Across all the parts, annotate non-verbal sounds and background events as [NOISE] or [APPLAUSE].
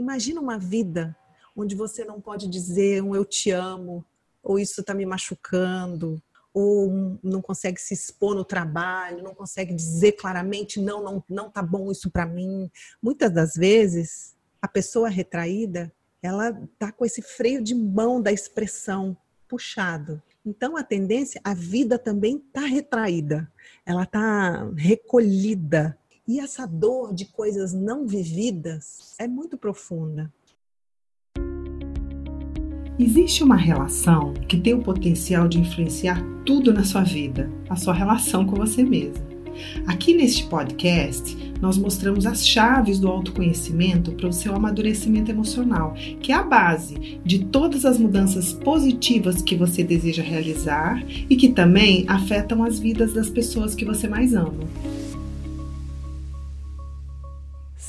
Imagina uma vida onde você não pode dizer um eu te amo, ou isso está me machucando, ou não consegue se expor no trabalho, não consegue dizer claramente não, não, não tá bom isso para mim. Muitas das vezes, a pessoa retraída, ela tá com esse freio de mão da expressão puxado. Então a tendência, a vida também tá retraída, ela tá recolhida. E essa dor de coisas não vividas é muito profunda. Existe uma relação que tem o potencial de influenciar tudo na sua vida, a sua relação com você mesmo. Aqui neste podcast, nós mostramos as chaves do autoconhecimento para o seu amadurecimento emocional, que é a base de todas as mudanças positivas que você deseja realizar e que também afetam as vidas das pessoas que você mais ama.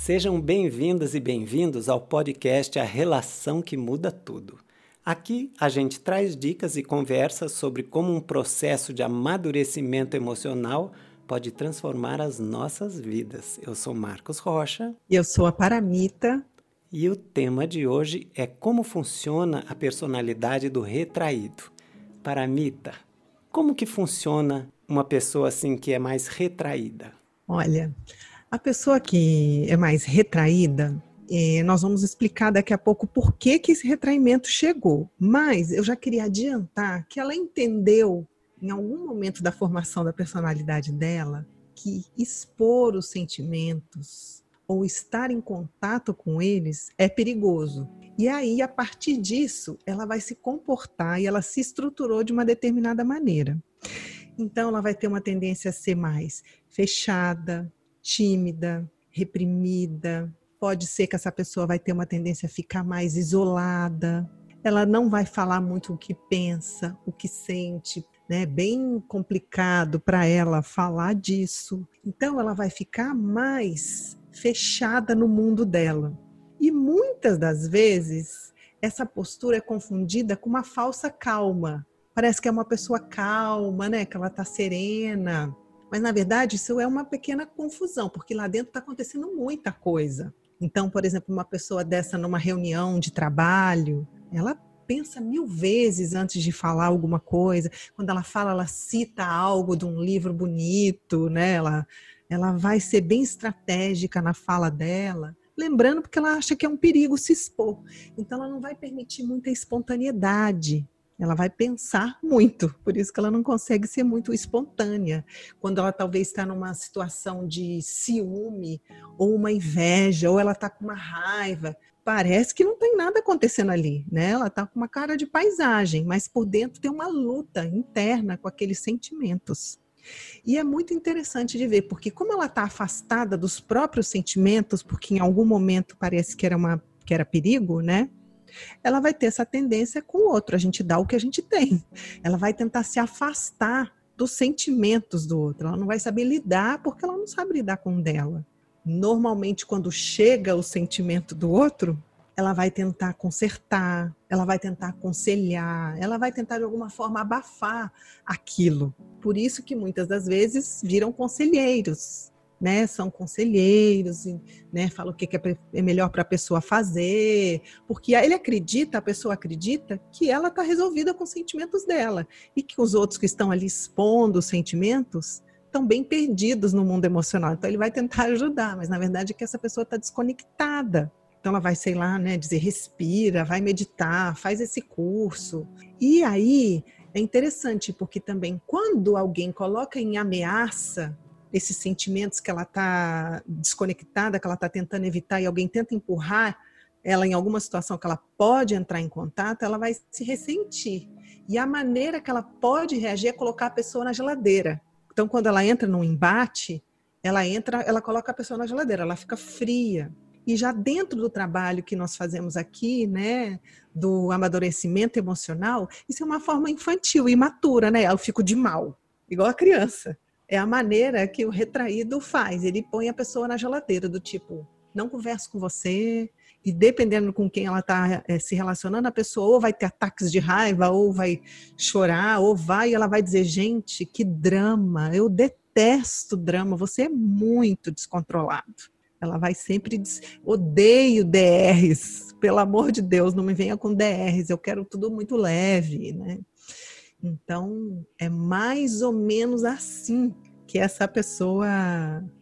Sejam bem-vindas e bem-vindos ao podcast A Relação que Muda Tudo. Aqui a gente traz dicas e conversas sobre como um processo de amadurecimento emocional pode transformar as nossas vidas. Eu sou Marcos Rocha. E eu sou a Paramita. E o tema de hoje é como funciona a personalidade do retraído. Paramita, como que funciona uma pessoa assim que é mais retraída? Olha, a pessoa que é mais retraída, é, nós vamos explicar daqui a pouco por que, que esse retraimento chegou. Mas eu já queria adiantar que ela entendeu, em algum momento da formação da personalidade dela, que expor os sentimentos ou estar em contato com eles é perigoso. E aí, a partir disso, ela vai se comportar e ela se estruturou de uma determinada maneira. Então, ela vai ter uma tendência a ser mais fechada, tímida, reprimida, pode ser que essa pessoa vai ter uma tendência a ficar mais isolada, ela não vai falar muito o que pensa, o que sente, né? Bem complicado para ela falar disso. Então ela vai ficar mais fechada no mundo dela. E muitas das vezes essa postura é confundida com uma falsa calma. Parece que é uma pessoa calma, né? Que ela tá serena. Mas na verdade isso é uma pequena confusão, porque lá dentro está acontecendo muita coisa. Então, por exemplo, uma pessoa dessa numa reunião de trabalho, ela pensa mil vezes antes de falar alguma coisa. Quando ela fala, ela cita algo de um livro bonito, né? Ela, ela vai ser bem estratégica na fala dela. Lembrando, porque ela acha que é um perigo se expor. Então, ela não vai permitir muita espontaneidade ela vai pensar muito, por isso que ela não consegue ser muito espontânea. Quando ela talvez está numa situação de ciúme, ou uma inveja, ou ela está com uma raiva, parece que não tem nada acontecendo ali, né? Ela está com uma cara de paisagem, mas por dentro tem uma luta interna com aqueles sentimentos. E é muito interessante de ver, porque como ela está afastada dos próprios sentimentos, porque em algum momento parece que era uma que era perigo, né? Ela vai ter essa tendência com o outro. A gente dá o que a gente tem. Ela vai tentar se afastar dos sentimentos do outro. Ela não vai saber lidar porque ela não sabe lidar com o dela. Normalmente, quando chega o sentimento do outro, ela vai tentar consertar, ela vai tentar aconselhar, ela vai tentar de alguma forma abafar aquilo. Por isso que muitas das vezes viram conselheiros, né, são conselheiros, né, falam o que é, é melhor para a pessoa fazer, porque ele acredita, a pessoa acredita que ela está resolvida com os sentimentos dela e que os outros que estão ali expondo os sentimentos estão bem perdidos no mundo emocional. Então ele vai tentar [LAUGHS] ajudar, mas na verdade é que essa pessoa está desconectada. Então ela vai, sei lá, né, dizer respira, vai meditar, faz esse curso. E aí é interessante porque também quando alguém coloca em ameaça esses sentimentos que ela está desconectada, que ela está tentando evitar e alguém tenta empurrar ela em alguma situação que ela pode entrar em contato, ela vai se ressentir. E a maneira que ela pode reagir é colocar a pessoa na geladeira. Então, quando ela entra num embate, ela entra, ela coloca a pessoa na geladeira, ela fica fria. E já dentro do trabalho que nós fazemos aqui, né, do amadurecimento emocional, isso é uma forma infantil, imatura, né? Eu fico de mal, igual a criança é a maneira que o retraído faz. Ele põe a pessoa na geladeira, do tipo, não converso com você. E dependendo com quem ela está é, se relacionando, a pessoa ou vai ter ataques de raiva, ou vai chorar, ou vai, e ela vai dizer: gente, que drama, eu detesto drama, você é muito descontrolado. Ela vai sempre dizer, odeio DRs, pelo amor de Deus, não me venha com DRs, eu quero tudo muito leve, né? Então, é mais ou menos assim que essa pessoa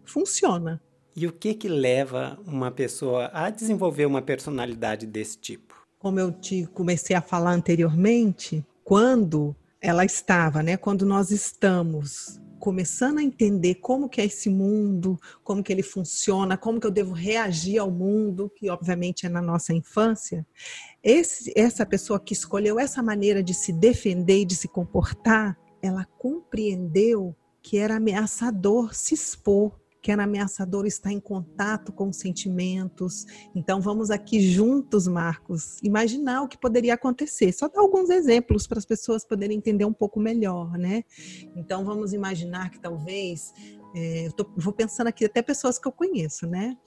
funciona. E o que que leva uma pessoa a desenvolver uma personalidade desse tipo? Como eu te comecei a falar anteriormente, quando ela estava, né, quando nós estamos começando a entender como que é esse mundo, como que ele funciona, como que eu devo reagir ao mundo, que obviamente é na nossa infância, esse, essa pessoa que escolheu essa maneira de se defender e de se comportar, ela compreendeu que era ameaçador se expor, que era ameaçador estar em contato com os sentimentos. Então vamos aqui juntos, Marcos, imaginar o que poderia acontecer. Só dar alguns exemplos para as pessoas poderem entender um pouco melhor, né? Então vamos imaginar que talvez é, eu tô, vou pensando aqui até pessoas que eu conheço, né?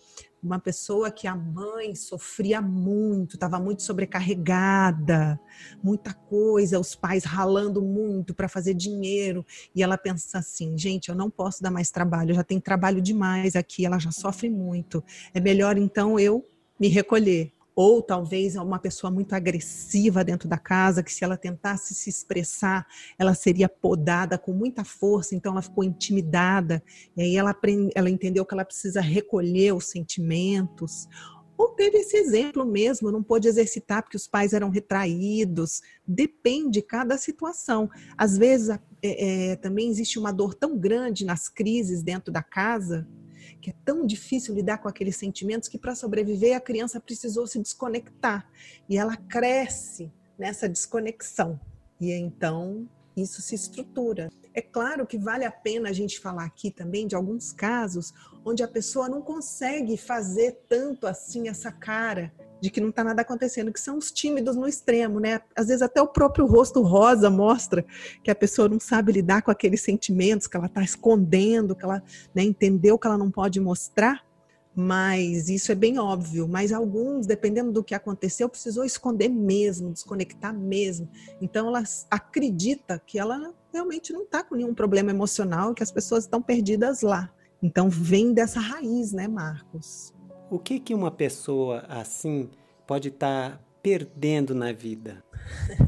Uma pessoa que a mãe sofria muito, estava muito sobrecarregada, muita coisa, os pais ralando muito para fazer dinheiro, e ela pensa assim: gente, eu não posso dar mais trabalho, já tenho trabalho demais aqui, ela já sofre muito, é melhor então eu me recolher ou talvez uma pessoa muito agressiva dentro da casa, que se ela tentasse se expressar, ela seria podada com muita força, então ela ficou intimidada, e aí ela, aprende, ela entendeu que ela precisa recolher os sentimentos. Ou teve esse exemplo mesmo, não pôde exercitar porque os pais eram retraídos. Depende de cada situação. Às vezes é, é, também existe uma dor tão grande nas crises dentro da casa que é tão difícil lidar com aqueles sentimentos que para sobreviver a criança precisou se desconectar. E ela cresce nessa desconexão. E então isso se estrutura. É claro que vale a pena a gente falar aqui também de alguns casos onde a pessoa não consegue fazer tanto assim essa cara de que não está nada acontecendo, que são os tímidos no extremo, né? Às vezes até o próprio rosto rosa mostra que a pessoa não sabe lidar com aqueles sentimentos, que ela está escondendo, que ela né, entendeu que ela não pode mostrar. Mas isso é bem óbvio. Mas alguns, dependendo do que aconteceu, precisou esconder mesmo, desconectar mesmo. Então ela acredita que ela realmente não está com nenhum problema emocional, que as pessoas estão perdidas lá. Então vem dessa raiz, né, Marcos? O que, que uma pessoa assim pode estar tá perdendo na vida?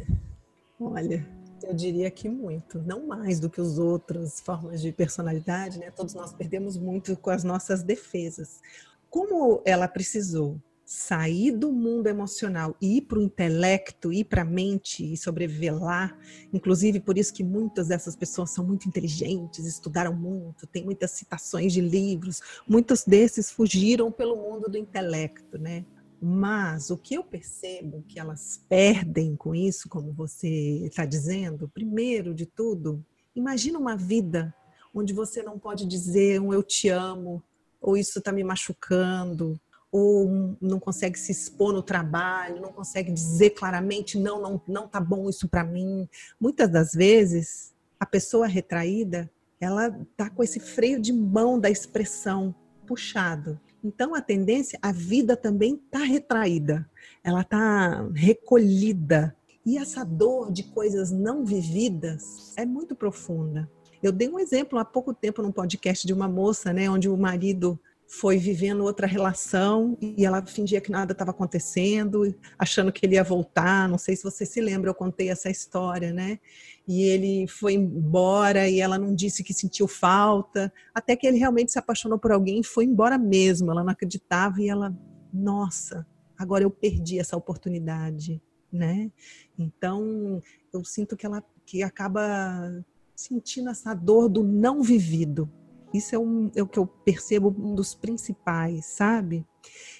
[LAUGHS] Olha, eu diria que muito, não mais do que as outras formas de personalidade, né? Todos nós perdemos muito com as nossas defesas. Como ela precisou sair do mundo emocional e ir para o intelecto, ir para a mente e sobreviver lá. Inclusive, por isso que muitas dessas pessoas são muito inteligentes, estudaram muito, tem muitas citações de livros. Muitos desses fugiram pelo mundo do intelecto, né? Mas o que eu percebo que elas perdem com isso, como você está dizendo, primeiro de tudo, imagina uma vida onde você não pode dizer um eu te amo, ou isso está me machucando, ou não consegue se expor no trabalho, não consegue dizer claramente não, não, não tá bom isso para mim. Muitas das vezes a pessoa retraída, ela tá com esse freio de mão da expressão puxado. Então a tendência, a vida também tá retraída. Ela tá recolhida. E essa dor de coisas não vividas é muito profunda. Eu dei um exemplo há pouco tempo num podcast de uma moça, né, onde o marido foi vivendo outra relação e ela fingia que nada estava acontecendo, achando que ele ia voltar. Não sei se você se lembra, eu contei essa história, né? E ele foi embora e ela não disse que sentiu falta, até que ele realmente se apaixonou por alguém e foi embora mesmo. Ela não acreditava e ela, nossa, agora eu perdi essa oportunidade, né? Então, eu sinto que ela que acaba sentindo essa dor do não vivido, isso é, um, é o que eu percebo um dos principais, sabe?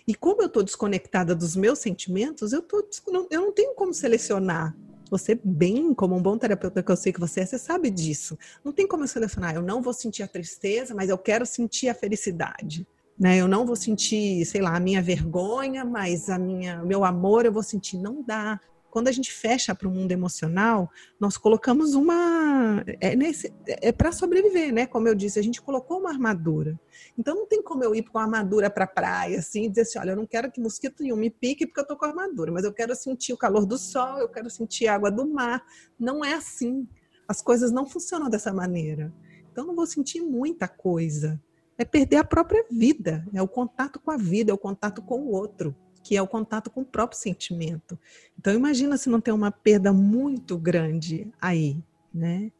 E como eu estou desconectada dos meus sentimentos, eu, tô, eu não tenho como selecionar. Você, bem, como um bom terapeuta que eu sei que você é, você sabe disso. Não tem como eu selecionar. Eu não vou sentir a tristeza, mas eu quero sentir a felicidade. Né? Eu não vou sentir, sei lá, a minha vergonha, mas a minha, meu amor eu vou sentir. Não dá quando a gente fecha para o mundo emocional, nós colocamos uma. É, nesse, é para sobreviver, né? Como eu disse, a gente colocou uma armadura. Então não tem como eu ir com a armadura para a praia, assim, e dizer assim: olha, eu não quero que mosquito nenhum me pique porque eu estou com a armadura, mas eu quero sentir o calor do sol, eu quero sentir a água do mar. Não é assim. As coisas não funcionam dessa maneira. Então não vou sentir muita coisa. é perder a própria vida, é o contato com a vida, é o contato com o outro, que é o contato com o próprio sentimento. Então imagina se não tem uma perda muito grande aí, né?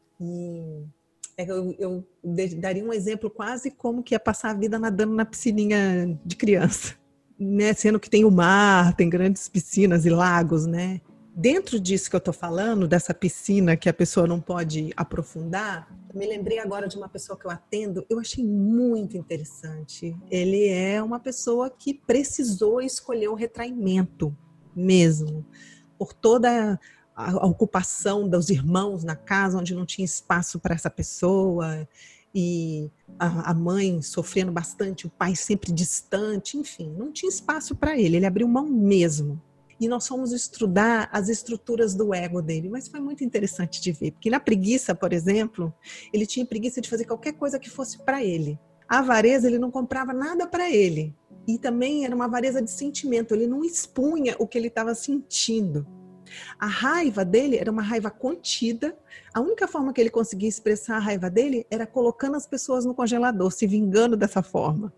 É, eu, eu daria um exemplo quase como que é passar a vida nadando na piscininha de criança, né? Sendo que tem o mar, tem grandes piscinas e lagos, né? Dentro disso que eu estou falando, dessa piscina que a pessoa não pode aprofundar, me lembrei agora de uma pessoa que eu atendo, eu achei muito interessante. Ele é uma pessoa que precisou escolher o retraimento mesmo, por toda a, ocupação dos irmãos na casa, onde não tinha espaço para essa pessoa, e a, mãe sofrendo bastante, o pai sempre distante, enfim, não tinha espaço para ele, ele abriu mão mesmo e nós fomos estudar as estruturas do ego dele. Mas foi muito interessante de ver, porque na preguiça, por exemplo, ele tinha preguiça de fazer qualquer coisa que fosse para ele. A avareza, ele não comprava nada para ele. E também era uma avareza de sentimento, ele não expunha o que ele estava sentindo. A raiva dele era uma raiva contida. A única forma que ele conseguia expressar a raiva dele era colocando as pessoas no congelador, se vingando dessa forma.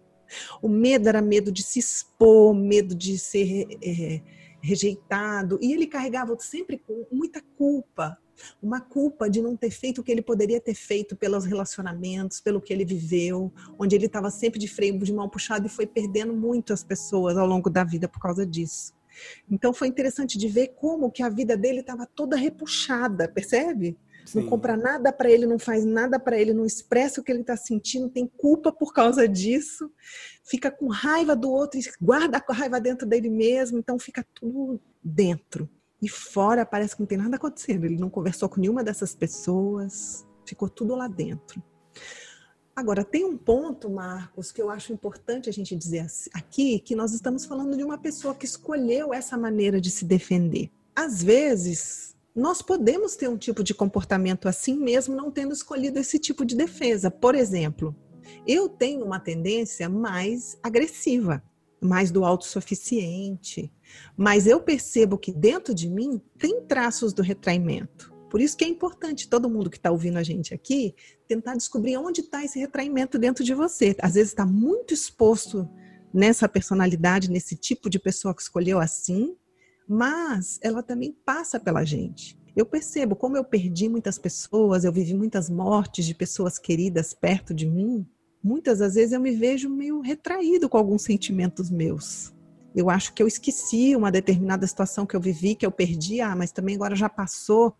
O medo era medo de se expor, medo de ser é, rejeitado, e ele carregava sempre com muita culpa, uma culpa de não ter feito o que ele poderia ter feito pelos relacionamentos, pelo que ele viveu, onde ele estava sempre de freio de mão puxado e foi perdendo muito as pessoas ao longo da vida por causa disso. Então foi interessante de ver como que a vida dele estava toda repuxada, percebe? Sim. Não compra nada para ele, não faz nada para ele, não expressa o que ele está sentindo, tem culpa por causa disso, fica com raiva do outro, guarda a raiva dentro dele mesmo, então fica tudo dentro. E fora parece que não tem nada acontecendo. Ele não conversou com nenhuma dessas pessoas, ficou tudo lá dentro. Agora, tem um ponto, Marcos, que eu acho importante a gente dizer aqui, que nós estamos falando de uma pessoa que escolheu essa maneira de se defender. Às vezes, nós podemos ter um tipo de comportamento assim mesmo não tendo escolhido esse tipo de defesa. Por exemplo, eu tenho uma tendência mais agressiva, mais do autossuficiente, mas eu percebo que dentro de mim tem traços do retraimento. Por isso que é importante todo mundo que está ouvindo a gente aqui tentar descobrir onde está esse retraimento dentro de você. Às vezes está muito exposto nessa personalidade, nesse tipo de pessoa que escolheu assim, mas ela também passa pela gente. Eu percebo como eu perdi muitas pessoas, eu vivi muitas mortes de pessoas queridas perto de mim. Muitas das vezes eu me vejo meio retraído com alguns sentimentos meus. Eu acho que eu esqueci uma determinada situação que eu vivi, que eu perdi, ah, mas também agora já passou.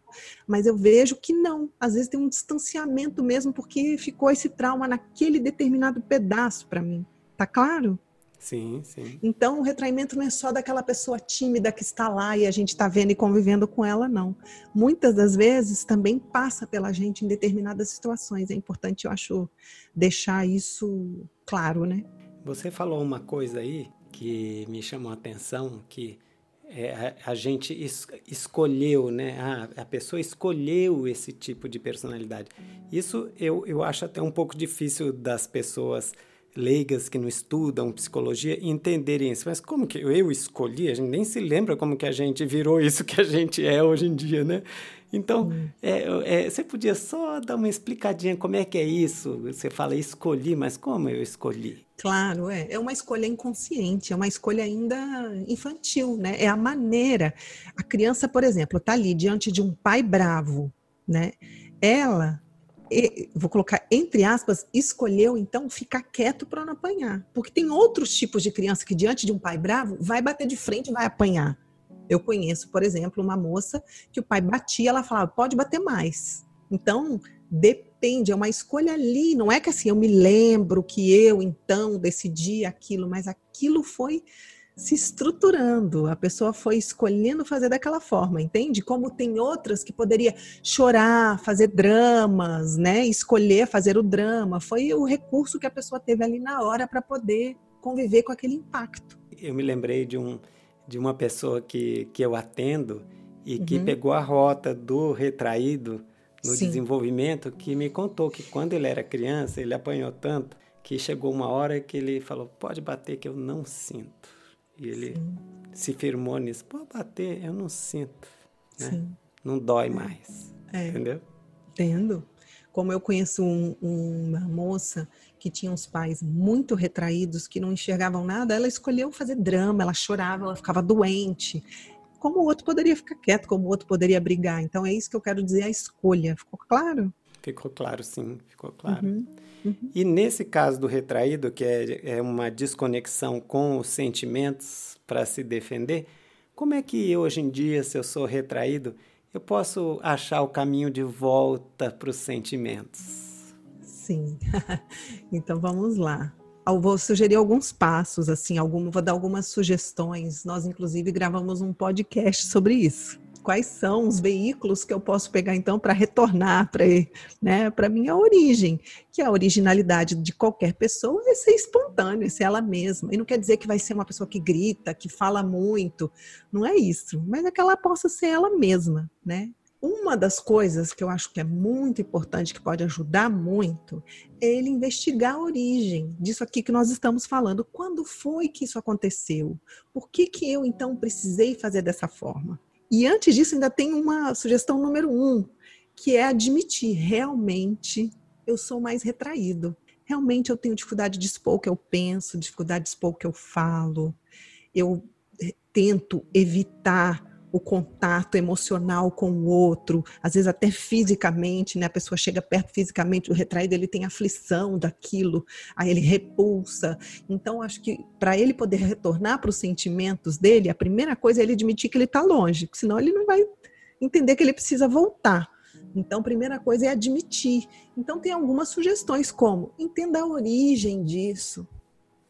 Mas eu vejo que não. Às vezes tem um distanciamento mesmo, porque ficou esse trauma naquele determinado pedaço para mim. Tá claro? Sim, sim. Então, o retraimento não é só daquela pessoa tímida que está lá e a gente está vendo e convivendo com ela, não. Muitas das vezes também passa pela gente em determinadas situações. É importante, eu acho, deixar isso claro, né? Você falou uma coisa aí que me chamou a atenção, que é, a, a, gente es, escolheu, né? A, a pessoa escolheu esse tipo de personalidade. Isso eu, eu acho até um pouco difícil das pessoas leigas que não estudam psicologia entenderem isso. Mas como que eu escolhi? A gente nem se lembra como que a gente virou isso que a gente é hoje em dia, né? Então, hum. é, é, você podia só dar uma explicadinha como é que é isso? Você fala escolhi, mas como eu escolhi? Claro, é. É uma escolha inconsciente, é uma escolha ainda infantil, né? É a maneira. A criança, por exemplo, está ali diante de um pai bravo, né? Ela vou colocar entre aspas, escolheu então ficar quieto para não apanhar. Porque tem outros tipos de criança que, diante de um pai bravo, vai bater de frente e vai apanhar. Eu conheço, por exemplo, uma moça que o pai batia, ela falava, pode bater mais. Então, depende, é uma escolha ali. Não é que assim, eu me lembro que eu então decidi aquilo, mas aquilo foi se estruturando, a pessoa foi escolhendo fazer daquela forma, entende? Como tem outras que poderia chorar, fazer dramas, né? Escolher fazer o drama, foi o recurso que a pessoa teve ali na hora para poder conviver com aquele impacto. Eu me lembrei de um de uma pessoa que, que eu atendo e que uhum. pegou a rota do retraído no Sim. desenvolvimento, que me contou que quando ele era criança, ele apanhou tanto que chegou uma hora que ele falou: "Pode bater que eu não sinto". E ele Sim. se firmou nisso. Pô, bater, eu não sinto. Né? Não dói mais. É. Entendeu? Entendo. Como eu conheço um, uma moça que tinha uns pais muito retraídos, que não enxergavam nada, ela escolheu fazer drama, ela chorava, ela ficava doente. Como o outro poderia ficar quieto, como o outro poderia brigar. Então é isso que eu quero dizer, a escolha. Ficou claro? Ficou claro, sim, ficou claro. Uhum, uhum. E nesse caso do retraído, que é, é uma desconexão com os sentimentos para se defender, como é que hoje em dia, se eu sou retraído, eu posso achar o caminho de volta para os sentimentos? Sim. [LAUGHS] então vamos lá. Eu vou sugerir alguns passos, assim, algum, vou dar algumas sugestões. Nós, inclusive, gravamos um podcast sobre isso quais são os veículos que eu posso pegar então para retornar para né, para minha origem, que a originalidade de qualquer pessoa é ser espontânea, ser ela mesma. E não quer dizer que vai ser uma pessoa que grita, que fala muito, não é isso, mas é que ela possa ser ela mesma, né? Uma das coisas que eu acho que é muito importante, que pode ajudar muito, é ele investigar a origem disso aqui que nós estamos falando. Quando foi que isso aconteceu? Por que, que eu então precisei fazer dessa forma? E antes disso, ainda tem uma sugestão número um, que é admitir realmente eu sou mais retraído. Realmente eu tenho dificuldade de expor o que eu penso, dificuldade de expor o que eu falo. Eu eh, tento evitar o contato emocional com o outro, às vezes até fisicamente, né? A pessoa chega perto fisicamente, o retraído ele tem aflição daquilo, aí ele repulsa. Então acho que para ele poder retornar para os sentimentos dele, a primeira coisa é ele admitir que ele está longe, senão ele não vai entender que ele precisa voltar. Então, primeira coisa é admitir. Então, tem algumas sugestões, como entenda a origem disso,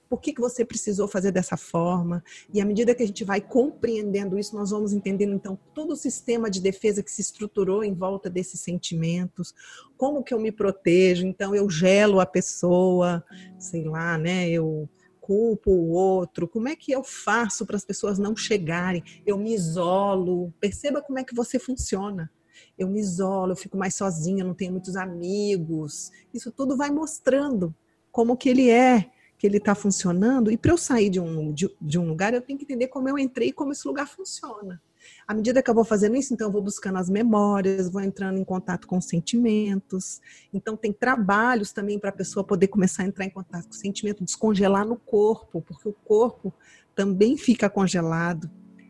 por que, que você precisou fazer dessa forma? E à medida que a gente vai compreendendo isso, nós vamos entendendo então todo o sistema de defesa que se estruturou em volta desses sentimentos, como que eu me protejo, então eu gelo a pessoa, sei lá, né? Eu culpo o outro, como é que eu faço para as pessoas não chegarem? Eu me isolo. Perceba como é que você funciona. Eu me isolo, eu fico mais sozinha, não tenho muitos amigos. Isso tudo vai mostrando como que ele é que ele está funcionando, e para eu sair de um, de, de, um lugar, eu tenho que entender como eu entrei e como esse lugar funciona. À medida que eu vou fazendo isso, então eu vou buscando as memórias, vou entrando em contato com os sentimentos. Então tem trabalhos também para a pessoa poder começar a entrar em contato com o sentimento, descongelar no corpo, porque o corpo também fica congelado.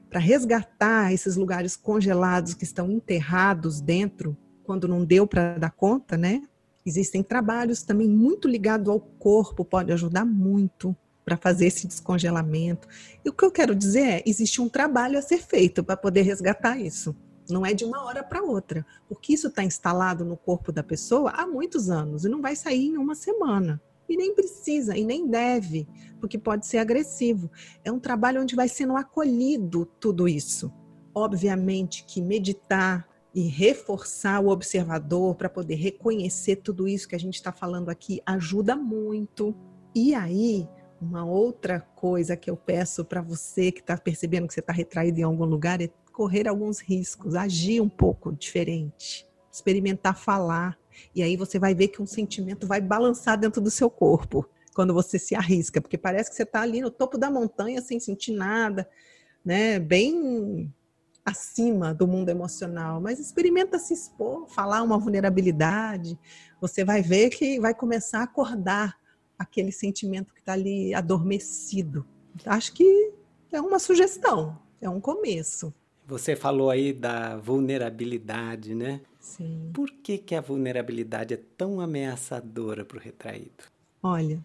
Para resgatar esses lugares congelados que estão enterrados dentro, quando não deu para dar conta, né? Existem trabalhos também muito ligados ao corpo, pode ajudar muito para fazer esse descongelamento. E o que eu quero dizer é, existe um trabalho a ser feito para poder resgatar isso. Não é de uma hora para outra, porque isso está instalado no corpo da pessoa há muitos anos e não vai sair em uma semana. E nem precisa, e nem deve, porque pode ser agressivo. É um trabalho onde vai sendo acolhido tudo isso. Obviamente que meditar, e reforçar o observador para poder reconhecer tudo isso que a gente está falando aqui ajuda muito. E aí, uma outra coisa que eu peço para você que está percebendo que você está retraído em algum lugar é correr alguns riscos, agir um pouco diferente, experimentar falar. E aí você vai ver que um sentimento vai balançar dentro do seu corpo quando você se arrisca, porque parece que você está ali no topo da montanha sem sentir nada, né? Bem acima do mundo emocional, mas experimenta se expor, falar uma vulnerabilidade, você vai ver que vai começar a acordar aquele sentimento que está ali adormecido. Acho que é uma sugestão, é um começo. Você falou aí da vulnerabilidade, né? Sim. Por que, que a vulnerabilidade é tão ameaçadora para o retraído? Olha,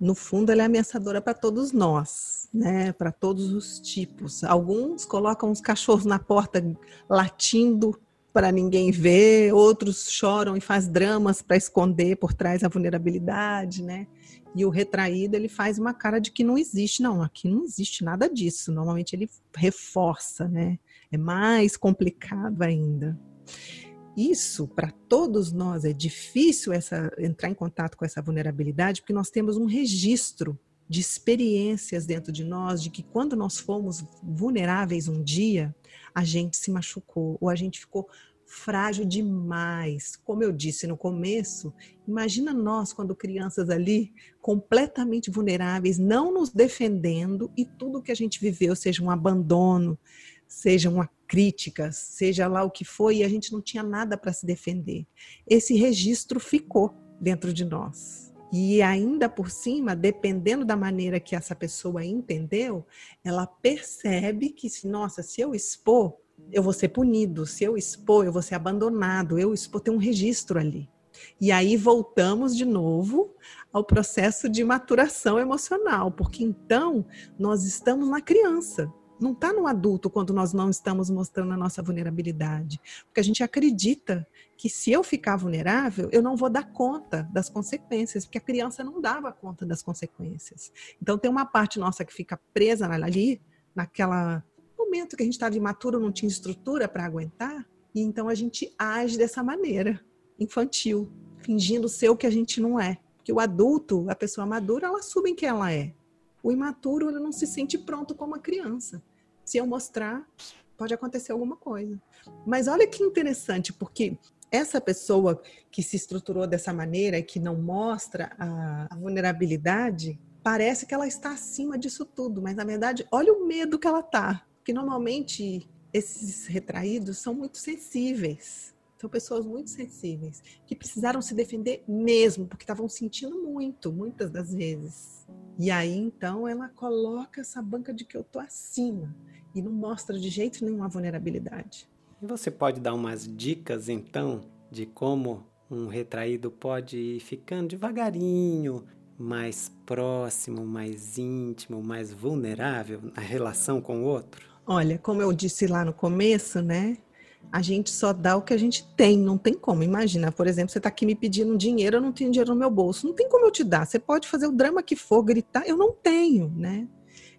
no fundo, ela é ameaçadora para todos nós, né? Para todos os tipos. Alguns colocam os cachorros na porta latindo para ninguém ver, outros choram e faz dramas para esconder por trás a vulnerabilidade, né? E o retraído ele faz uma cara de que não existe, não, aqui não existe nada disso. Normalmente ele reforça, né? É mais complicado ainda isso para todos nós é difícil essa entrar em contato com essa vulnerabilidade, porque nós temos um registro de experiências dentro de nós de que quando nós fomos vulneráveis um dia, a gente se machucou ou a gente ficou frágil demais. Como eu disse no começo, imagina nós quando crianças ali completamente vulneráveis, não nos defendendo e tudo que a gente viveu, seja um abandono, seja uma crítica, seja lá o que foi, e a gente não tinha nada para se defender. Esse registro ficou dentro de nós. E ainda por cima, dependendo da maneira que essa pessoa entendeu, ela percebe que, nossa, se eu expor, eu vou ser punido, se eu expor, eu vou ser abandonado, eu expor, tem um registro ali. E aí voltamos de novo ao processo de maturação emocional, porque então nós estamos na criança, não está no adulto quando nós não estamos mostrando a nossa vulnerabilidade. Porque a gente acredita que se eu ficar vulnerável, eu não vou dar conta das consequências, porque a criança não dava conta das consequências. Então tem uma parte nossa que fica presa ali, naquela momento que a gente estava imaturo, não tinha estrutura para aguentar, e então a gente age dessa maneira, infantil, fingindo ser o que a gente não é. Porque o adulto, a pessoa madura, ela assume quem ela é. O imaturo ele não se sente pronto como a criança se eu mostrar, pode acontecer alguma coisa. Mas olha que interessante, porque essa pessoa que se estruturou dessa maneira e que não mostra a, a vulnerabilidade, parece que ela está acima disso tudo, mas na verdade, olha o medo que ela tá. Porque normalmente esses retraídos são muito sensíveis. São pessoas muito sensíveis, que precisaram se defender mesmo, porque estavam sentindo muito, muitas das vezes. E aí, então, ela coloca essa banca de que eu tô acima e não mostra de jeito nenhum a vulnerabilidade. E você pode dar umas dicas, então, de como um retraído pode ir ficando devagarinho, mais próximo, mais íntimo, mais vulnerável na relação com o outro? Olha, como eu disse lá no começo, né? A gente só dá o que a gente tem, não tem como. Imagina, por exemplo, você está aqui me pedindo dinheiro, eu não tenho dinheiro no meu bolso. Não tem como eu te dar. Você pode fazer o drama que for, gritar, eu não tenho, né?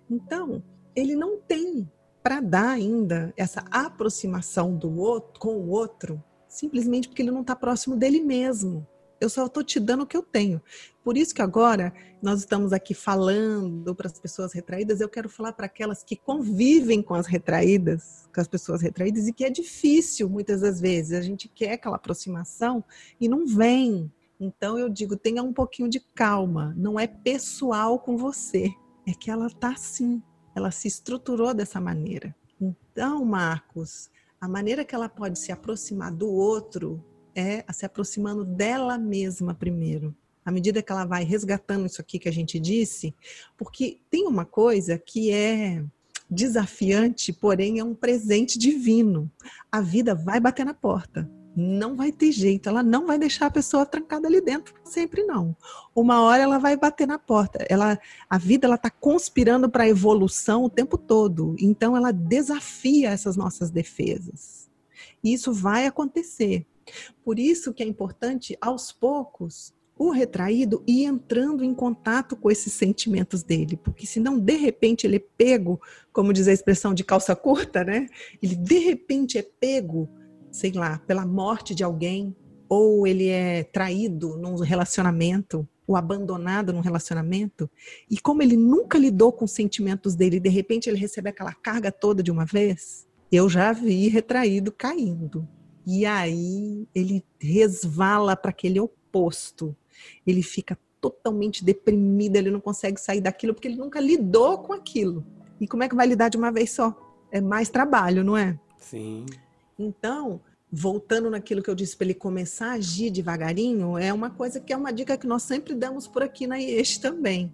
Então, ele não tem para dar ainda essa aproximação do outro com o outro, simplesmente porque ele não está próximo dele mesmo. Eu só estou te dando o que eu tenho. Por isso que agora nós estamos aqui falando para as pessoas retraídas. Eu quero falar para aquelas que convivem com as retraídas, com as pessoas retraídas, e que é difícil muitas das vezes. A gente quer aquela aproximação e não vem. Então eu digo, tenha um pouquinho de calma. Não é pessoal com você. É que ela está assim ela se estruturou dessa maneira. Então, Marcos, a maneira que ela pode se aproximar do outro é se aproximando dela mesma primeiro. À medida que ela vai resgatando isso aqui que a gente disse, porque tem uma coisa que é desafiante, porém é um presente divino. A vida vai bater na porta não vai ter jeito, ela não vai deixar a pessoa trancada ali dentro, sempre não. Uma hora ela vai bater na porta. Ela, a vida ela está conspirando para a evolução o tempo todo, então ela desafia essas nossas defesas. E isso vai acontecer. Por isso que é importante, aos poucos, o retraído ir entrando em contato com esses sentimentos dele, porque senão de repente ele é pego, como diz a expressão de calça curta, né? Ele de repente é pego sei lá, pela morte de alguém, ou ele é traído num relacionamento, ou abandonado num relacionamento, e como ele nunca lidou com os sentimentos dele, de repente ele recebe aquela carga toda de uma vez, eu já vi retraído caindo. E aí ele resvala para aquele oposto. Ele fica totalmente deprimido, ele não consegue sair daquilo porque ele nunca lidou com aquilo. E como é que vai lidar de uma vez só? É mais trabalho, não é? Sim. Então, voltando naquilo que eu disse para ele começar a agir devagarinho, é uma coisa que é uma dica que nós sempre damos por aqui na IES também.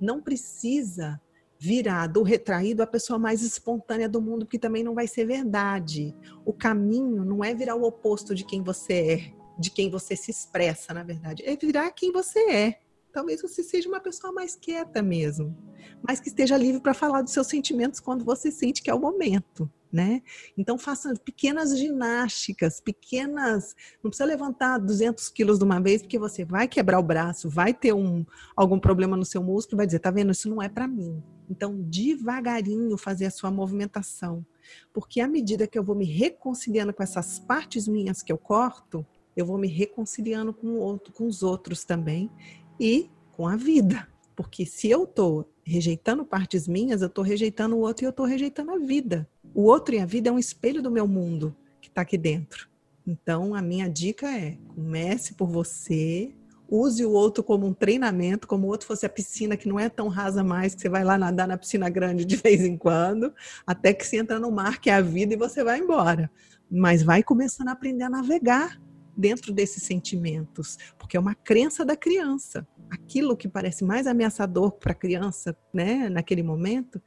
Não precisa virar do retraído a pessoa mais espontânea do mundo, porque também não vai ser verdade. O caminho não é virar o oposto de quem você é, de quem você se expressa, na verdade, é virar quem você é. Talvez você seja uma pessoa mais quieta mesmo, mas que esteja livre para falar dos seus sentimentos quando você sente que é o momento né? Então faça pequenas ginásticas, pequenas, não precisa levantar 200 quilos de uma vez, porque você vai quebrar o braço, vai ter um, algum problema no seu músculo, vai dizer, tá vendo, isso não é para mim. Então, devagarinho fazer a sua movimentação, porque à medida que eu vou me reconciliando com essas partes minhas que eu corto, eu vou me reconciliando com, outro, com os outros também e com a vida. Porque se eu estou rejeitando partes minhas, eu estou rejeitando o outro e eu estou rejeitando a vida. O outro e a vida é um espelho do meu mundo que está aqui dentro. Então, a minha dica é: comece por você, use o outro como um treinamento, como o outro fosse a piscina que não é tão rasa mais, que você vai lá nadar na piscina grande de [LAUGHS] vez em quando, até que você entra no mar, que é a vida, e você vai embora. Mas vai começando a aprender a navegar dentro desses sentimentos, porque é uma crença da criança. Aquilo que parece mais ameaçador para a criança, né, naquele momento,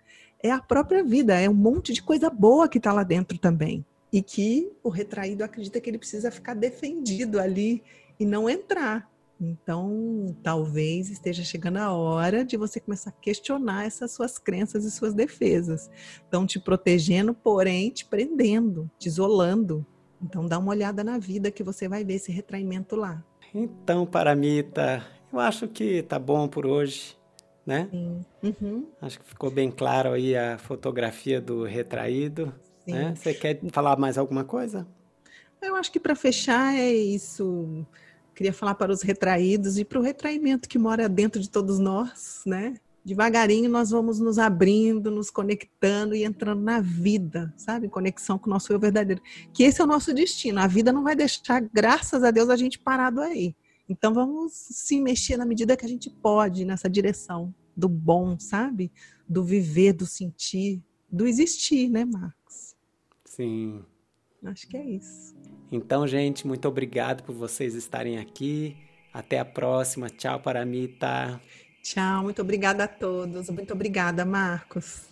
é a própria vida, é um monte de coisa boa que está lá dentro também. E que o retraído acredita que ele precisa ficar defendido ali e não entrar. Então, talvez esteja chegando a hora de você começar a questionar essas suas crenças e suas defesas. Estão te protegendo, porém te prendendo, te isolando. Então, dá uma olhada na vida que você vai ver esse retraimento lá. Então, Paramita, eu acho que tá bom por hoje, né? Uhum. Acho que ficou bem claro aí a fotografia do retraído. Né? Você quer falar mais alguma coisa? Eu acho que para fechar é isso. Queria falar para os retraídos e para o retraimento que mora dentro de todos nós, né? Devagarinho nós vamos nos abrindo, nos conectando e entrando na vida, sabe? Em conexão com o nosso eu verdadeiro. Que esse é o nosso destino. A vida não vai deixar, graças a Deus, a gente parado aí. Então vamos se mexer na medida que a gente pode nessa direção do bom, sabe? Do viver, do sentir, do existir, né, Marcos? Sim. Acho que é isso. Então, gente, muito obrigado por vocês estarem aqui. Até a próxima. Tchau, Paramita. Tchau, muito obrigada a todos. Muito obrigada, Marcos.